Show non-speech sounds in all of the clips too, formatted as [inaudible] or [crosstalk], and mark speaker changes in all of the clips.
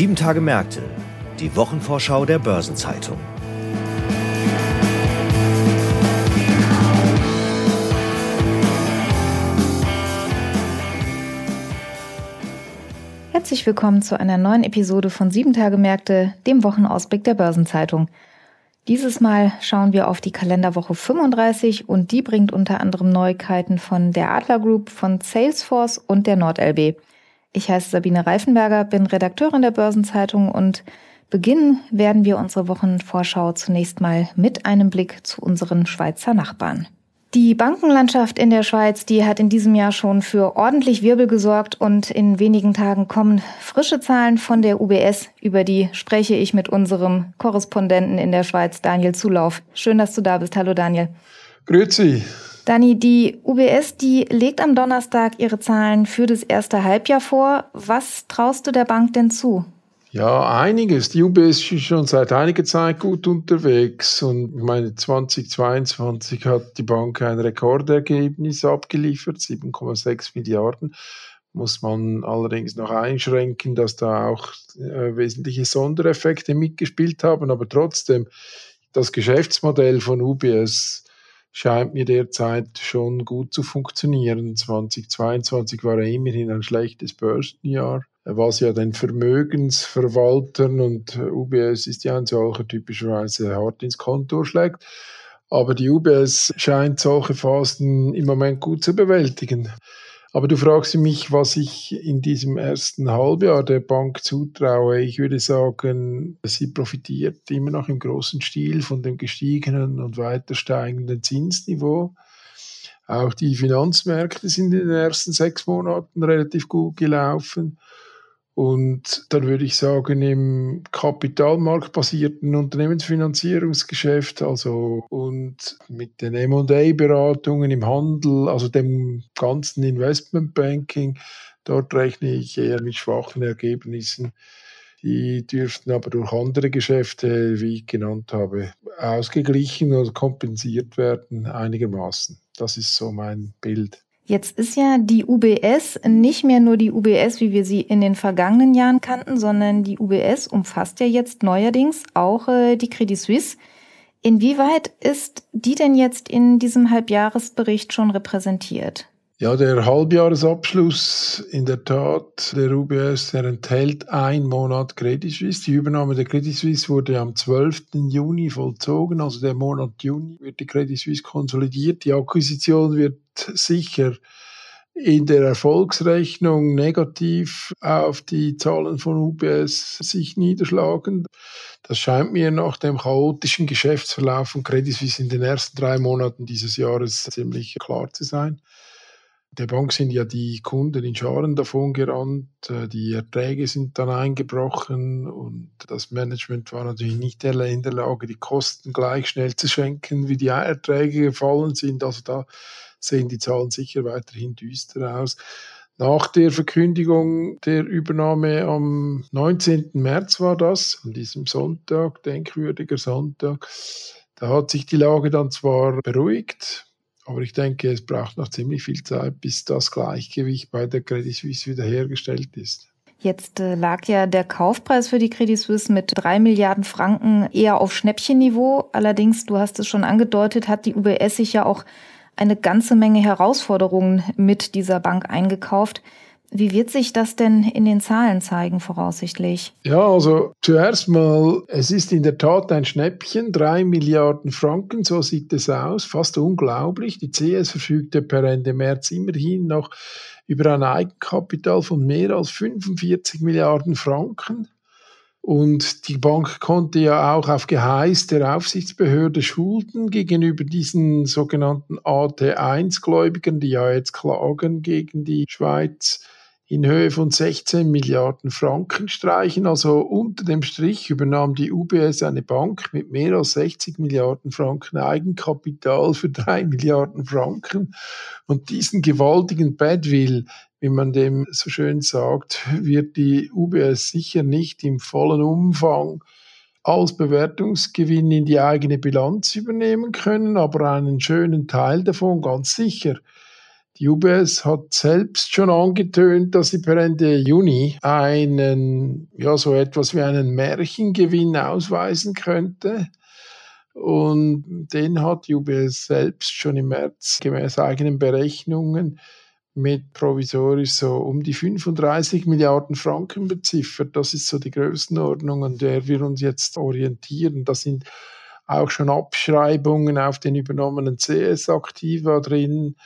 Speaker 1: Sieben Tage Märkte, die Wochenvorschau der Börsenzeitung.
Speaker 2: Herzlich willkommen zu einer neuen Episode von Sieben Tage Märkte, dem Wochenausblick der Börsenzeitung. Dieses Mal schauen wir auf die Kalenderwoche 35 und die bringt unter anderem Neuigkeiten von der Adler Group, von Salesforce und der NordLB. Ich heiße Sabine Reifenberger, bin Redakteurin der Börsenzeitung und beginnen werden wir unsere Wochenvorschau zunächst mal mit einem Blick zu unseren Schweizer Nachbarn. Die Bankenlandschaft in der Schweiz, die hat in diesem Jahr schon für ordentlich Wirbel gesorgt und in wenigen Tagen kommen frische Zahlen von der UBS. Über die spreche ich mit unserem Korrespondenten in der Schweiz, Daniel Zulauf. Schön, dass du da bist. Hallo Daniel.
Speaker 3: Grüezi.
Speaker 2: Dani, die UBS, die legt am Donnerstag ihre Zahlen für das erste Halbjahr vor. Was traust du der Bank denn zu?
Speaker 3: Ja, einiges. Die UBS ist schon seit einiger Zeit gut unterwegs und ich meine 2022 hat die Bank ein Rekordergebnis abgeliefert, 7,6 Milliarden. Muss man allerdings noch einschränken, dass da auch äh, wesentliche Sondereffekte mitgespielt haben, aber trotzdem das Geschäftsmodell von UBS scheint mir derzeit schon gut zu funktionieren. 2022 war ja immerhin ein schlechtes Börsenjahr, was ja den Vermögensverwaltern und UBS ist ja ein solcher typischerweise hart ins Konto schlägt. Aber die UBS scheint solche Phasen im Moment gut zu bewältigen. Aber du fragst mich, was ich in diesem ersten Halbjahr der Bank zutraue. Ich würde sagen, sie profitiert immer noch im großen Stil von dem gestiegenen und weiter steigenden Zinsniveau. Auch die Finanzmärkte sind in den ersten sechs Monaten relativ gut gelaufen. Und dann würde ich sagen, im kapitalmarktbasierten Unternehmensfinanzierungsgeschäft, also und mit den M&A-Beratungen im Handel, also dem ganzen Investmentbanking, dort rechne ich eher mit schwachen Ergebnissen. Die dürften aber durch andere Geschäfte, wie ich genannt habe, ausgeglichen oder kompensiert werden einigermaßen. Das ist so mein Bild.
Speaker 2: Jetzt ist ja die UBS nicht mehr nur die UBS, wie wir sie in den vergangenen Jahren kannten, sondern die UBS umfasst ja jetzt neuerdings auch äh, die Credit Suisse. Inwieweit ist die denn jetzt in diesem Halbjahresbericht schon repräsentiert?
Speaker 3: Ja, der Halbjahresabschluss in der Tat der UBS, der enthält ein Monat Credit Suisse. Die Übernahme der Credit Suisse wurde am 12. Juni vollzogen, also der Monat Juni wird die Credit Suisse konsolidiert. Die Akquisition wird sicher in der Erfolgsrechnung negativ auf die Zahlen von UBS sich niederschlagen. Das scheint mir nach dem chaotischen Geschäftsverlauf von Credit Suisse in den ersten drei Monaten dieses Jahres ziemlich klar zu sein der Bank sind ja die Kunden in Scharen davon gerannt, äh, die Erträge sind dann eingebrochen und das Management war natürlich nicht in der Lage, die Kosten gleich schnell zu schenken, wie die Erträge gefallen sind. Also da sehen die Zahlen sicher weiterhin düster aus. Nach der Verkündigung der Übernahme am 19. März war das, an diesem Sonntag, denkwürdiger Sonntag, da hat sich die Lage dann zwar beruhigt, aber ich denke, es braucht noch ziemlich viel Zeit, bis das Gleichgewicht bei der Credit Suisse wiederhergestellt ist.
Speaker 2: Jetzt äh, lag ja der Kaufpreis für die Credit Suisse mit drei Milliarden Franken eher auf Schnäppchenniveau. Allerdings, du hast es schon angedeutet, hat die UBS sich ja auch eine ganze Menge Herausforderungen mit dieser Bank eingekauft. Wie wird sich das denn in den Zahlen zeigen, voraussichtlich?
Speaker 3: Ja, also zuerst mal, es ist in der Tat ein Schnäppchen, drei Milliarden Franken, so sieht es aus, fast unglaublich. Die CS verfügte per Ende März immerhin noch über ein Eigenkapital von mehr als 45 Milliarden Franken. Und die Bank konnte ja auch auf Geheiß der Aufsichtsbehörde Schulden gegenüber diesen sogenannten AT1-Gläubigern, die ja jetzt klagen gegen die Schweiz, in Höhe von 16 Milliarden Franken streichen. Also unter dem Strich übernahm die UBS eine Bank mit mehr als 60 Milliarden Franken Eigenkapital für 3 [laughs] Milliarden Franken. Und diesen gewaltigen Badwill, wie man dem so schön sagt, wird die UBS sicher nicht im vollen Umfang als Bewertungsgewinn in die eigene Bilanz übernehmen können, aber einen schönen Teil davon ganz sicher. Die UBS hat selbst schon angetönt, dass sie per Ende Juni einen, ja, so etwas wie einen Märchengewinn ausweisen könnte. Und den hat UBS selbst schon im März gemäß eigenen Berechnungen mit provisorisch so um die 35 Milliarden Franken beziffert. Das ist so die Größenordnung, an der wir uns jetzt orientieren. Da sind auch schon Abschreibungen auf den übernommenen CS-Aktiva drin.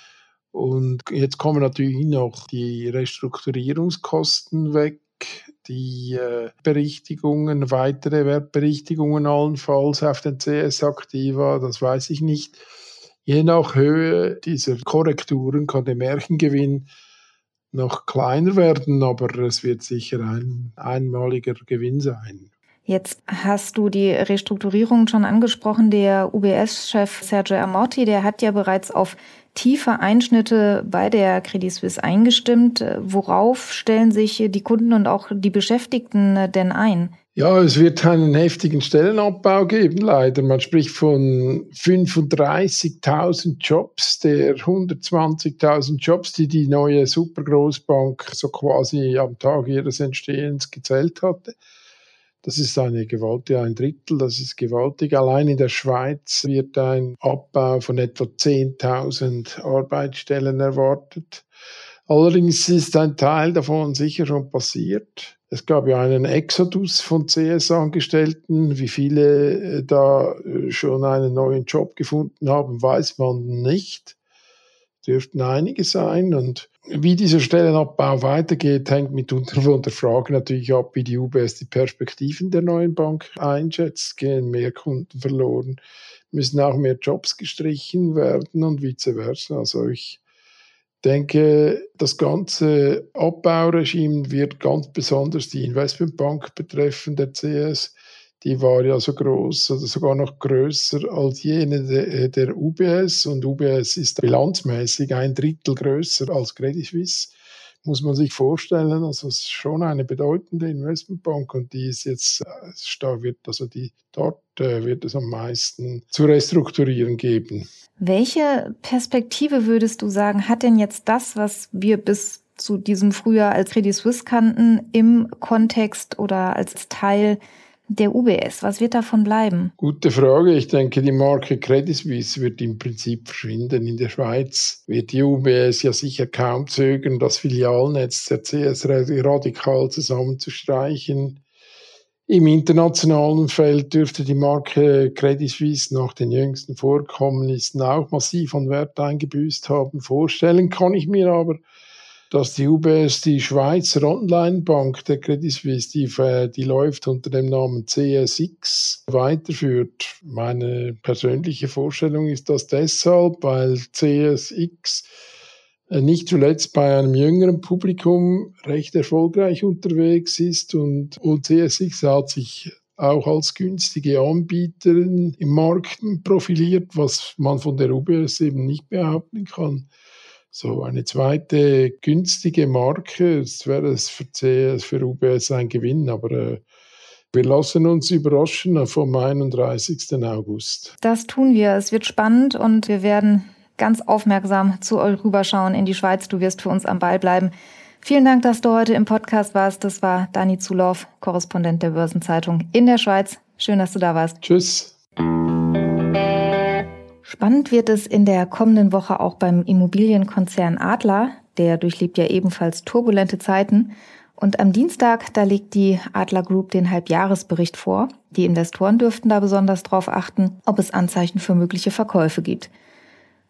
Speaker 3: Und jetzt kommen natürlich noch die Restrukturierungskosten weg, die äh, Berichtigungen, weitere Wertberichtigungen allenfalls auf den CS-Aktiva, das weiß ich nicht. Je nach Höhe dieser Korrekturen kann der Märchengewinn noch kleiner werden, aber es wird sicher ein einmaliger Gewinn sein.
Speaker 2: Jetzt hast du die Restrukturierung schon angesprochen. Der UBS-Chef Sergio Amorti, der hat ja bereits auf tiefe Einschnitte bei der Credit Suisse eingestimmt. Worauf stellen sich die Kunden und auch die Beschäftigten denn ein?
Speaker 3: Ja, es wird einen heftigen Stellenabbau geben, leider. Man spricht von 35.000 Jobs, der 120.000 Jobs, die die neue Supergroßbank so quasi am Tag ihres Entstehens gezählt hatte. Das ist eine gewaltige, ein Drittel, das ist gewaltig. Allein in der Schweiz wird ein Abbau von etwa 10.000 Arbeitsstellen erwartet. Allerdings ist ein Teil davon sicher schon passiert. Es gab ja einen Exodus von CS-Angestellten. Wie viele äh, da äh, schon einen neuen Job gefunden haben, weiß man nicht. Dürften einige sein. Und wie dieser Stellenabbau weitergeht, hängt mitunter von der Frage natürlich ab, wie die UBS die Perspektiven der neuen Bank einschätzt. Gehen mehr Kunden verloren, müssen auch mehr Jobs gestrichen werden und vice versa. Also ich denke, das ganze Abbauregime wird ganz besonders die Investmentbank betreffen, der CS. Die war ja so groß oder sogar noch größer als jene der, der UBS und UBS ist bilanzmäßig ein Drittel größer als Credit Suisse muss man sich vorstellen. Also es ist schon eine bedeutende Investmentbank und die ist jetzt, äh, da wird, also die, dort äh, wird es am meisten zu restrukturieren geben.
Speaker 2: Welche Perspektive würdest du sagen, hat denn jetzt das, was wir bis zu diesem Frühjahr als Credit Suisse kannten, im Kontext oder als Teil der UBS? Was wird davon bleiben?
Speaker 3: Gute Frage. Ich denke, die Marke Credit Suisse wird im Prinzip verschwinden. In der Schweiz wird die UBS ja sicher kaum zögern, das Filialnetz der CS radikal zusammenzustreichen. Im internationalen Feld dürfte die Marke Credit Suisse nach den jüngsten Vorkommnissen auch massiv an Wert eingebüßt haben. Vorstellen kann ich mir aber, dass die UBS die Schweizer Online-Bank der Credit Suisse, die, äh, die läuft unter dem Namen CSX, weiterführt. Meine persönliche Vorstellung ist das deshalb, weil CSX äh, nicht zuletzt bei einem jüngeren Publikum recht erfolgreich unterwegs ist und, und CSX hat sich auch als günstige Anbieterin im Markt profiliert, was man von der UBS eben nicht behaupten kann. So eine zweite günstige Marke, das wäre es für, CS, für UBS ein Gewinn, aber äh, wir lassen uns überraschen vom 31. August.
Speaker 2: Das tun wir. Es wird spannend und wir werden ganz aufmerksam zu euch rüberschauen in die Schweiz. Du wirst für uns am Ball bleiben. Vielen Dank, dass du heute im Podcast warst. Das war Dani Zulauf, Korrespondent der Börsenzeitung in der Schweiz. Schön, dass du da warst.
Speaker 3: Tschüss.
Speaker 2: Spannend wird es in der kommenden Woche auch beim Immobilienkonzern Adler. Der durchlebt ja ebenfalls turbulente Zeiten. Und am Dienstag, da legt die Adler Group den Halbjahresbericht vor. Die Investoren dürften da besonders darauf achten, ob es Anzeichen für mögliche Verkäufe gibt.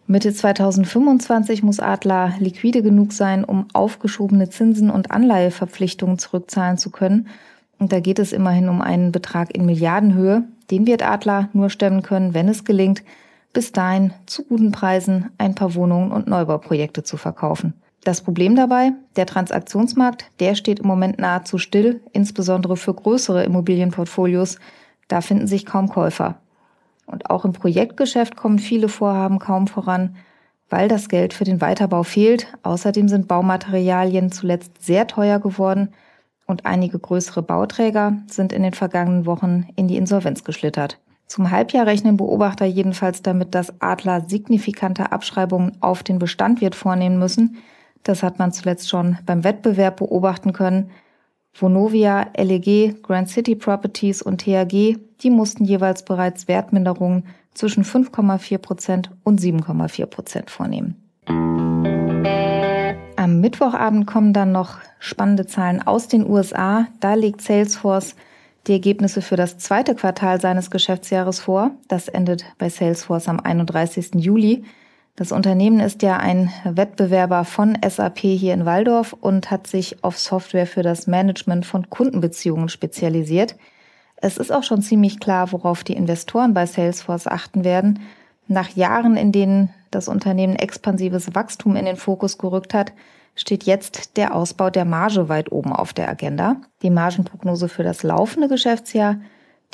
Speaker 2: Mitte 2025 muss Adler liquide genug sein, um aufgeschobene Zinsen und Anleiheverpflichtungen zurückzahlen zu können. Und da geht es immerhin um einen Betrag in Milliardenhöhe. Den wird Adler nur stemmen können, wenn es gelingt, bis dahin zu guten Preisen ein paar Wohnungen und Neubauprojekte zu verkaufen. Das Problem dabei, der Transaktionsmarkt, der steht im Moment nahezu still, insbesondere für größere Immobilienportfolios. Da finden sich kaum Käufer. Und auch im Projektgeschäft kommen viele Vorhaben kaum voran, weil das Geld für den Weiterbau fehlt. Außerdem sind Baumaterialien zuletzt sehr teuer geworden und einige größere Bauträger sind in den vergangenen Wochen in die Insolvenz geschlittert. Zum Halbjahr rechnen Beobachter jedenfalls damit, dass Adler signifikante Abschreibungen auf den Bestand wird vornehmen müssen. Das hat man zuletzt schon beim Wettbewerb beobachten können. Vonovia, LEG, Grand City Properties und THG, die mussten jeweils bereits Wertminderungen zwischen 5,4 Prozent und 7,4 Prozent vornehmen. Am Mittwochabend kommen dann noch spannende Zahlen aus den USA. Da legt Salesforce die Ergebnisse für das zweite Quartal seines Geschäftsjahres vor. Das endet bei Salesforce am 31. Juli. Das Unternehmen ist ja ein Wettbewerber von SAP hier in Waldorf und hat sich auf Software für das Management von Kundenbeziehungen spezialisiert. Es ist auch schon ziemlich klar, worauf die Investoren bei Salesforce achten werden. Nach Jahren, in denen das Unternehmen expansives Wachstum in den Fokus gerückt hat, steht jetzt der Ausbau der Marge weit oben auf der Agenda. Die Margenprognose für das laufende Geschäftsjahr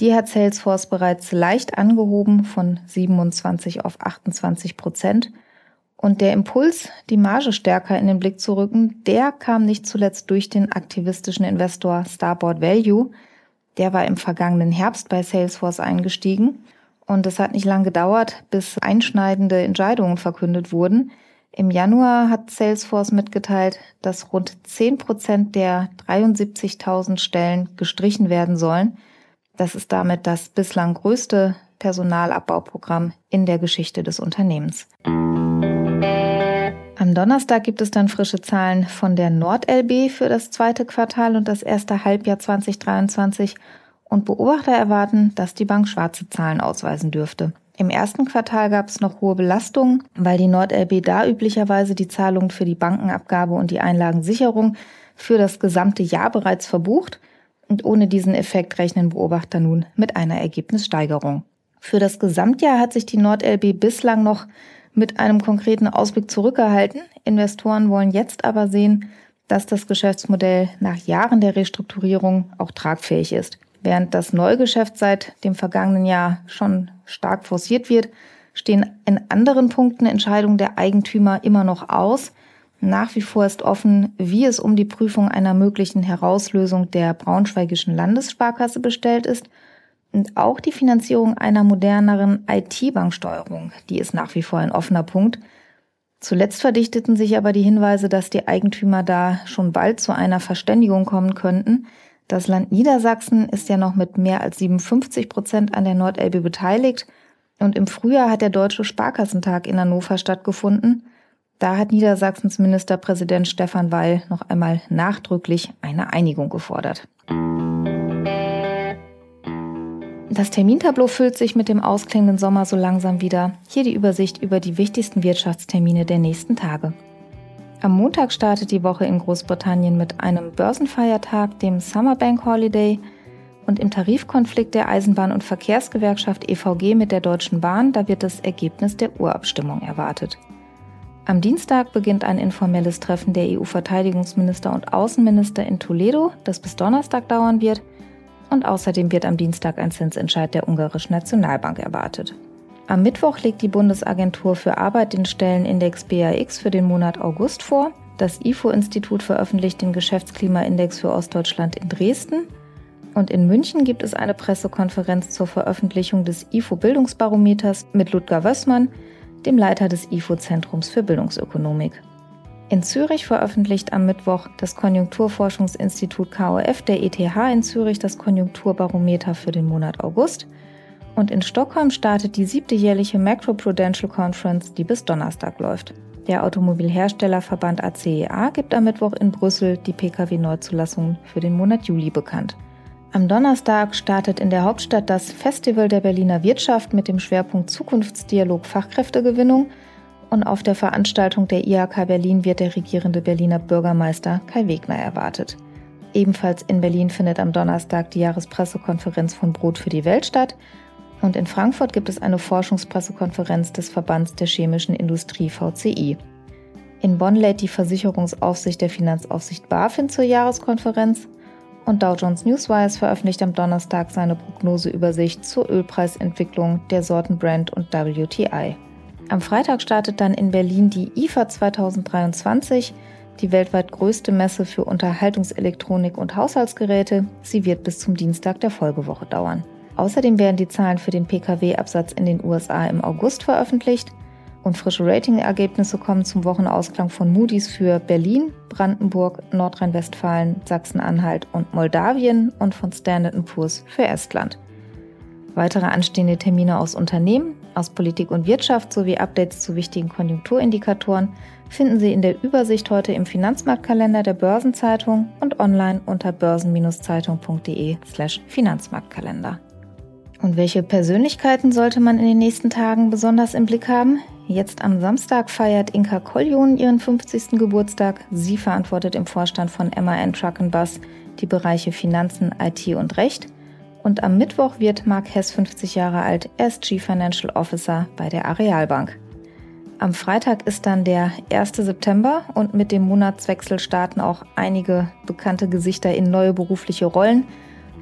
Speaker 2: die hat Salesforce bereits leicht angehoben von 27 auf 28 Prozent. Und der Impuls, die Marge stärker in den Blick zu rücken, der kam nicht zuletzt durch den aktivistischen Investor Starboard Value. Der war im vergangenen Herbst bei Salesforce eingestiegen. Und es hat nicht lang gedauert, bis einschneidende Entscheidungen verkündet wurden. Im Januar hat Salesforce mitgeteilt, dass rund 10 Prozent der 73.000 Stellen gestrichen werden sollen. Das ist damit das bislang größte Personalabbauprogramm in der Geschichte des Unternehmens. Am Donnerstag gibt es dann frische Zahlen von der NordLB für das zweite Quartal und das erste Halbjahr 2023 und Beobachter erwarten, dass die Bank schwarze Zahlen ausweisen dürfte. Im ersten Quartal gab es noch hohe Belastungen, weil die NordLB da üblicherweise die Zahlungen für die Bankenabgabe und die Einlagensicherung für das gesamte Jahr bereits verbucht. Und ohne diesen Effekt rechnen Beobachter nun mit einer Ergebnissteigerung. Für das Gesamtjahr hat sich die NordLB bislang noch mit einem konkreten Ausblick zurückgehalten. Investoren wollen jetzt aber sehen, dass das Geschäftsmodell nach Jahren der Restrukturierung auch tragfähig ist. Während das Neugeschäft seit dem vergangenen Jahr schon stark forciert wird, stehen in anderen Punkten Entscheidungen der Eigentümer immer noch aus. Nach wie vor ist offen, wie es um die Prüfung einer möglichen Herauslösung der Braunschweigischen Landessparkasse bestellt ist. Und auch die Finanzierung einer moderneren IT-Banksteuerung, die ist nach wie vor ein offener Punkt. Zuletzt verdichteten sich aber die Hinweise, dass die Eigentümer da schon bald zu einer Verständigung kommen könnten. Das Land Niedersachsen ist ja noch mit mehr als 57 Prozent an der Nordelbe beteiligt. Und im Frühjahr hat der Deutsche Sparkassentag in Hannover stattgefunden. Da hat Niedersachsens Ministerpräsident Stefan Weil noch einmal nachdrücklich eine Einigung gefordert. Das Termintableau füllt sich mit dem ausklingenden Sommer so langsam wieder. Hier die Übersicht über die wichtigsten Wirtschaftstermine der nächsten Tage. Am Montag startet die Woche in Großbritannien mit einem Börsenfeiertag, dem Summer Bank Holiday, und im Tarifkonflikt der Eisenbahn- und Verkehrsgewerkschaft EVG mit der Deutschen Bahn, da wird das Ergebnis der Urabstimmung erwartet. Am Dienstag beginnt ein informelles Treffen der EU-Verteidigungsminister und Außenminister in Toledo, das bis Donnerstag dauern wird. Und außerdem wird am Dienstag ein Zinsentscheid der ungarischen Nationalbank erwartet. Am Mittwoch legt die Bundesagentur für Arbeit den Stellenindex BAX für den Monat August vor. Das IFO-Institut veröffentlicht den Geschäftsklimaindex für Ostdeutschland in Dresden. Und in München gibt es eine Pressekonferenz zur Veröffentlichung des IFO-Bildungsbarometers mit Ludger Wössmann, dem Leiter des IFO-Zentrums für Bildungsökonomik. In Zürich veröffentlicht am Mittwoch das Konjunkturforschungsinstitut KOF der ETH in Zürich das Konjunkturbarometer für den Monat August. Und in Stockholm startet die siebte jährliche Macroprudential Conference, die bis Donnerstag läuft. Der Automobilherstellerverband ACEA e gibt am Mittwoch in Brüssel die Pkw-Neuzulassungen für den Monat Juli bekannt. Am Donnerstag startet in der Hauptstadt das Festival der Berliner Wirtschaft mit dem Schwerpunkt Zukunftsdialog Fachkräftegewinnung und auf der Veranstaltung der IHK Berlin wird der regierende Berliner Bürgermeister Kai Wegner erwartet. Ebenfalls in Berlin findet am Donnerstag die Jahrespressekonferenz von Brot für die Welt statt und in Frankfurt gibt es eine Forschungspressekonferenz des Verbands der chemischen Industrie VCI. In Bonn lädt die Versicherungsaufsicht der Finanzaufsicht BaFin zur Jahreskonferenz und Dow Jones Newswires veröffentlicht am Donnerstag seine Prognoseübersicht zur Ölpreisentwicklung der Sorten Brent und WTI. Am Freitag startet dann in Berlin die IFA 2023, die weltweit größte Messe für Unterhaltungselektronik und Haushaltsgeräte. Sie wird bis zum Dienstag der Folgewoche dauern. Außerdem werden die Zahlen für den Pkw-Absatz in den USA im August veröffentlicht und frische Ratingergebnisse kommen zum Wochenausklang von Moody's für Berlin, Brandenburg, Nordrhein-Westfalen, Sachsen-Anhalt und Moldawien und von Standard Poor's für Estland. Weitere anstehende Termine aus Unternehmen, aus Politik und Wirtschaft sowie Updates zu wichtigen Konjunkturindikatoren finden Sie in der Übersicht heute im Finanzmarktkalender der Börsenzeitung und online unter börsen-zeitung.de/slash Finanzmarktkalender. Und welche Persönlichkeiten sollte man in den nächsten Tagen besonders im Blick haben? Jetzt am Samstag feiert Inka Koljon ihren 50. Geburtstag. Sie verantwortet im Vorstand von MAN Truck Bus die Bereiche Finanzen, IT und Recht. Und am Mittwoch wird Mark Hess 50 Jahre alt. Er ist Chief Financial Officer bei der Arealbank. Am Freitag ist dann der 1. September und mit dem Monatswechsel starten auch einige bekannte Gesichter in neue berufliche Rollen.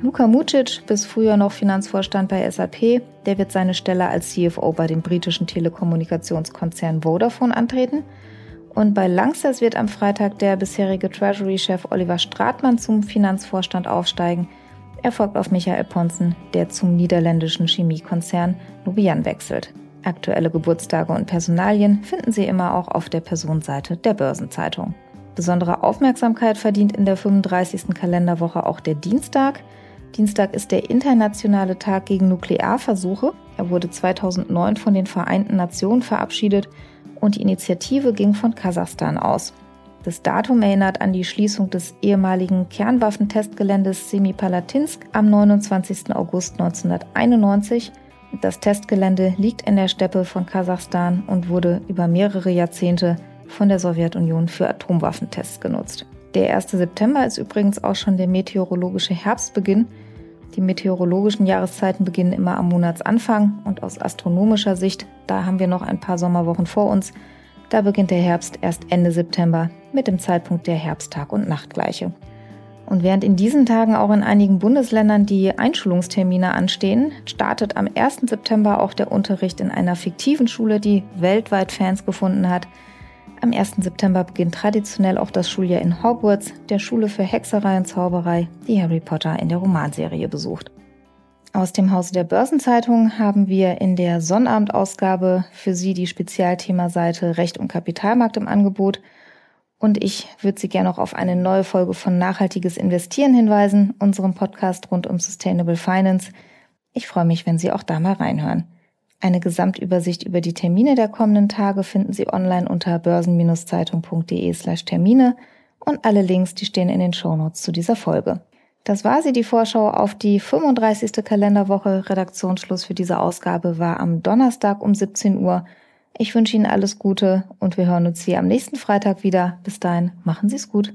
Speaker 2: Luka Mucic, bis früher noch Finanzvorstand bei SAP, der wird seine Stelle als CFO bei dem britischen Telekommunikationskonzern Vodafone antreten. Und bei Langsess wird am Freitag der bisherige Treasury-Chef Oliver Stratmann zum Finanzvorstand aufsteigen. Er folgt auf Michael Ponzen, der zum niederländischen Chemiekonzern Nubian wechselt. Aktuelle Geburtstage und Personalien finden Sie immer auch auf der Personenseite der Börsenzeitung. Besondere Aufmerksamkeit verdient in der 35. Kalenderwoche auch der Dienstag. Dienstag ist der internationale Tag gegen Nuklearversuche. Er wurde 2009 von den Vereinten Nationen verabschiedet und die Initiative ging von Kasachstan aus. Das Datum erinnert an die Schließung des ehemaligen Kernwaffentestgeländes Semipalatinsk am 29. August 1991. Das Testgelände liegt in der Steppe von Kasachstan und wurde über mehrere Jahrzehnte von der Sowjetunion für Atomwaffentests genutzt. Der 1. September ist übrigens auch schon der meteorologische Herbstbeginn. Die meteorologischen Jahreszeiten beginnen immer am Monatsanfang und aus astronomischer Sicht, da haben wir noch ein paar Sommerwochen vor uns, da beginnt der Herbst erst Ende September mit dem Zeitpunkt der Herbsttag- und Nachtgleiche. Und während in diesen Tagen auch in einigen Bundesländern die Einschulungstermine anstehen, startet am 1. September auch der Unterricht in einer fiktiven Schule, die weltweit Fans gefunden hat. Am 1. September beginnt traditionell auch das Schuljahr in Hogwarts, der Schule für Hexerei und Zauberei, die Harry Potter in der Romanserie besucht. Aus dem Hause der Börsenzeitung haben wir in der Sonnabendausgabe für Sie die Spezialthemaseite Recht und Kapitalmarkt im Angebot. Und ich würde Sie gerne auch auf eine neue Folge von Nachhaltiges Investieren hinweisen, unserem Podcast rund um Sustainable Finance. Ich freue mich, wenn Sie auch da mal reinhören. Eine Gesamtübersicht über die Termine der kommenden Tage finden Sie online unter börsen-zeitung.de slash Termine und alle Links, die stehen in den Shownotes zu dieser Folge. Das war sie, die Vorschau auf die 35. Kalenderwoche. Redaktionsschluss für diese Ausgabe war am Donnerstag um 17 Uhr. Ich wünsche Ihnen alles Gute und wir hören uns hier am nächsten Freitag wieder. Bis dahin, machen Sie es gut.